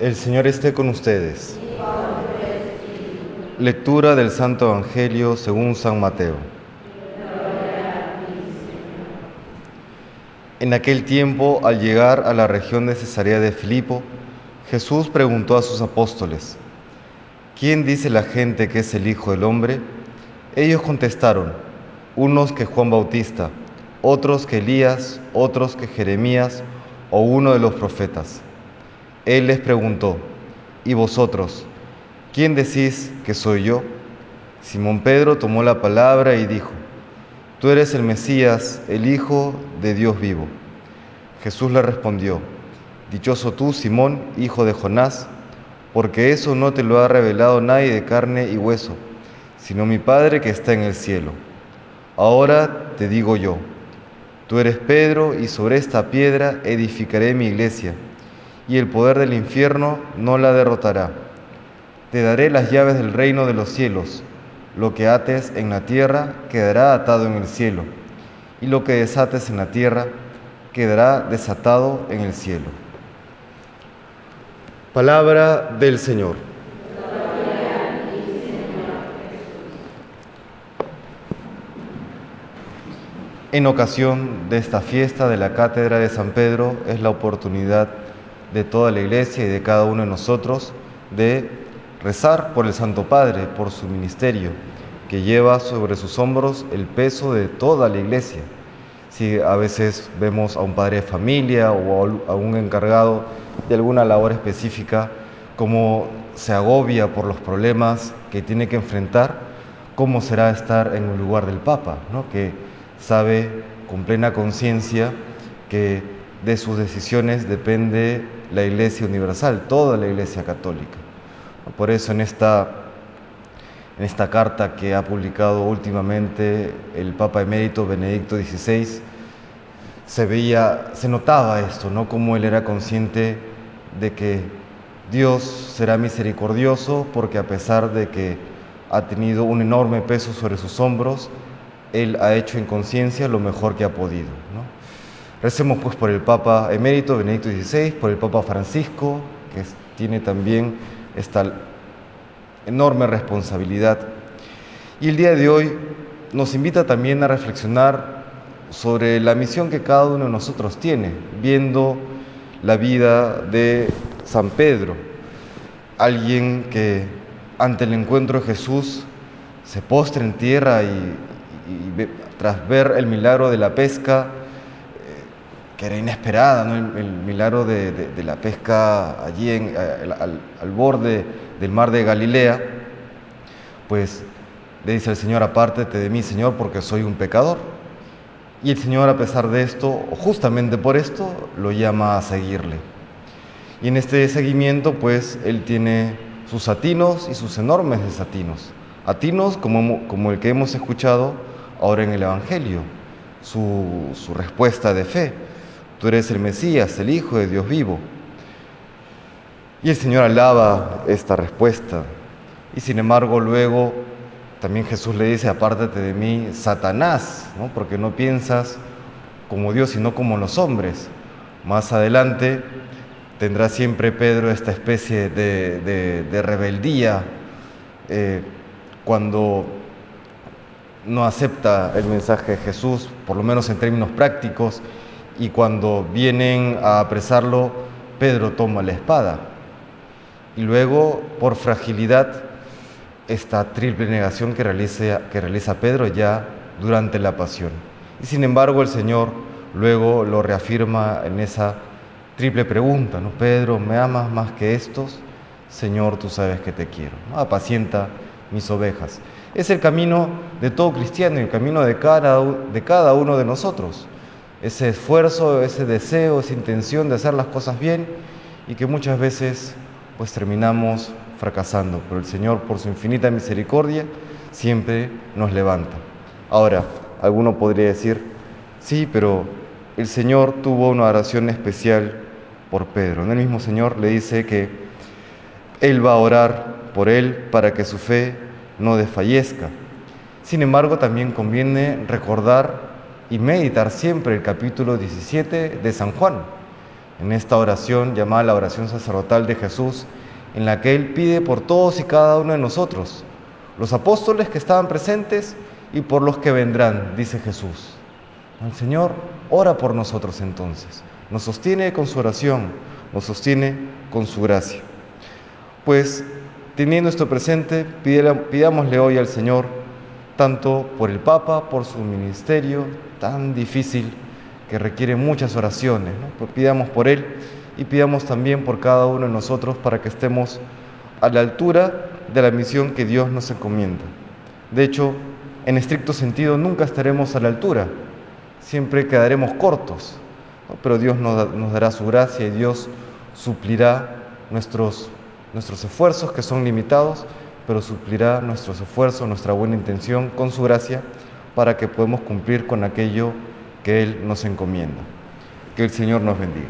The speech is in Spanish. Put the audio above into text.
El Señor esté con ustedes. Lectura del Santo Evangelio según San Mateo. En aquel tiempo, al llegar a la región de Cesarea de Filipo, Jesús preguntó a sus apóstoles, ¿quién dice la gente que es el Hijo del Hombre? Ellos contestaron, unos que Juan Bautista, otros que Elías, otros que Jeremías o uno de los profetas. Él les preguntó, ¿y vosotros? ¿Quién decís que soy yo? Simón Pedro tomó la palabra y dijo, Tú eres el Mesías, el Hijo de Dios vivo. Jesús le respondió, Dichoso tú, Simón, hijo de Jonás, porque eso no te lo ha revelado nadie de carne y hueso, sino mi Padre que está en el cielo. Ahora te digo yo, tú eres Pedro y sobre esta piedra edificaré mi iglesia y el poder del infierno no la derrotará. Te daré las llaves del reino de los cielos. Lo que ates en la tierra quedará atado en el cielo, y lo que desates en la tierra quedará desatado en el cielo. Palabra del Señor. En ocasión de esta fiesta de la Cátedra de San Pedro es la oportunidad de toda la iglesia y de cada uno de nosotros de rezar por el Santo Padre, por su ministerio, que lleva sobre sus hombros el peso de toda la iglesia. Si a veces vemos a un padre de familia o a un encargado de alguna labor específica, cómo se agobia por los problemas que tiene que enfrentar, cómo será estar en el lugar del Papa, ¿no? que sabe con plena conciencia que de sus decisiones depende la Iglesia Universal, toda la Iglesia Católica. Por eso en esta, en esta carta que ha publicado últimamente el Papa emérito Benedicto XVI, se veía, se notaba esto, ¿no? Como él era consciente de que Dios será misericordioso porque a pesar de que ha tenido un enorme peso sobre sus hombros, él ha hecho en conciencia lo mejor que ha podido. ¿no? Recemos pues por el Papa emérito Benedicto XVI, por el Papa Francisco, que tiene también esta enorme responsabilidad. Y el día de hoy nos invita también a reflexionar sobre la misión que cada uno de nosotros tiene, viendo la vida de San Pedro, alguien que ante el encuentro de Jesús se postra en tierra y, tras ver el milagro de la pesca, que era inesperada, ¿no? el, milagro de, la pesca allí en, al, borde del mar de Galilea, pues le dice al Señor, apártate de mí, Señor, porque soy un pecador. Y el Señor, a pesar de esto, o justamente por esto, lo llama a seguirle. Y en este seguimiento, pues, Él tiene sus atinos y sus enormes desatinos. Atinos como, el que hemos escuchado ahora en el Evangelio, su respuesta de fe Tú eres el Mesías, el Hijo de Dios vivo. Y el Señor alaba esta respuesta. Y sin embargo luego también Jesús le dice, apártate de mí, Satanás, ¿no? porque no piensas como Dios, sino como los hombres. Más adelante tendrá siempre Pedro esta especie de, rebeldía eh, cuando no acepta el mensaje de Jesús, por lo menos en términos prácticos, y cuando vienen a apresarlo, Pedro toma la espada. Y luego, por fragilidad, esta triple negación que realiza, que realiza Pedro ya durante la pasión. Y sin embargo, el Señor luego lo reafirma en esa triple pregunta, ¿no? Pedro, ¿me amas más que estos? Señor, tú sabes que te quiero. Apacienta mis ovejas. Es el camino de todo cristiano y el camino de cada, de cada uno de nosotros ese esfuerzo, ese deseo, esa intención de hacer las cosas bien y que muchas veces pues terminamos fracasando. Pero el Señor, por su infinita misericordia, siempre nos levanta. Ahora, alguno podría decir, sí, pero el Señor tuvo una oración especial por Pedro. El mismo Señor le dice que Él va a orar por él para que su fe no desfallezca. Sin embargo, también conviene recordar y meditar siempre el capítulo 17 de San Juan, en esta oración llamada la oración sacerdotal de Jesús, en la que Él pide por todos y cada uno de nosotros, los apóstoles que estaban presentes y por los que vendrán, dice Jesús. El Señor ora por nosotros entonces, nos sostiene con su oración, nos sostiene con su gracia. Pues teniendo esto presente, pidámosle hoy al Señor, tanto por el Papa, por su ministerio tan difícil que requiere muchas oraciones, pues pidamos por Él y pidamos también por cada uno de nosotros para que estemos a la altura de la misión que Dios nos encomienda. De hecho, en estricto sentido, nunca estaremos a la altura, siempre quedaremos cortos, pero Dios nos, nos, dará su gracia y Dios suplirá nuestros, nuestros esfuerzos que son limitados, pero suplirá nuestros esfuerzos, nuestra buena intención con su gracia para que podamos cumplir con aquello que Él nos encomienda. Que el Señor nos bendiga.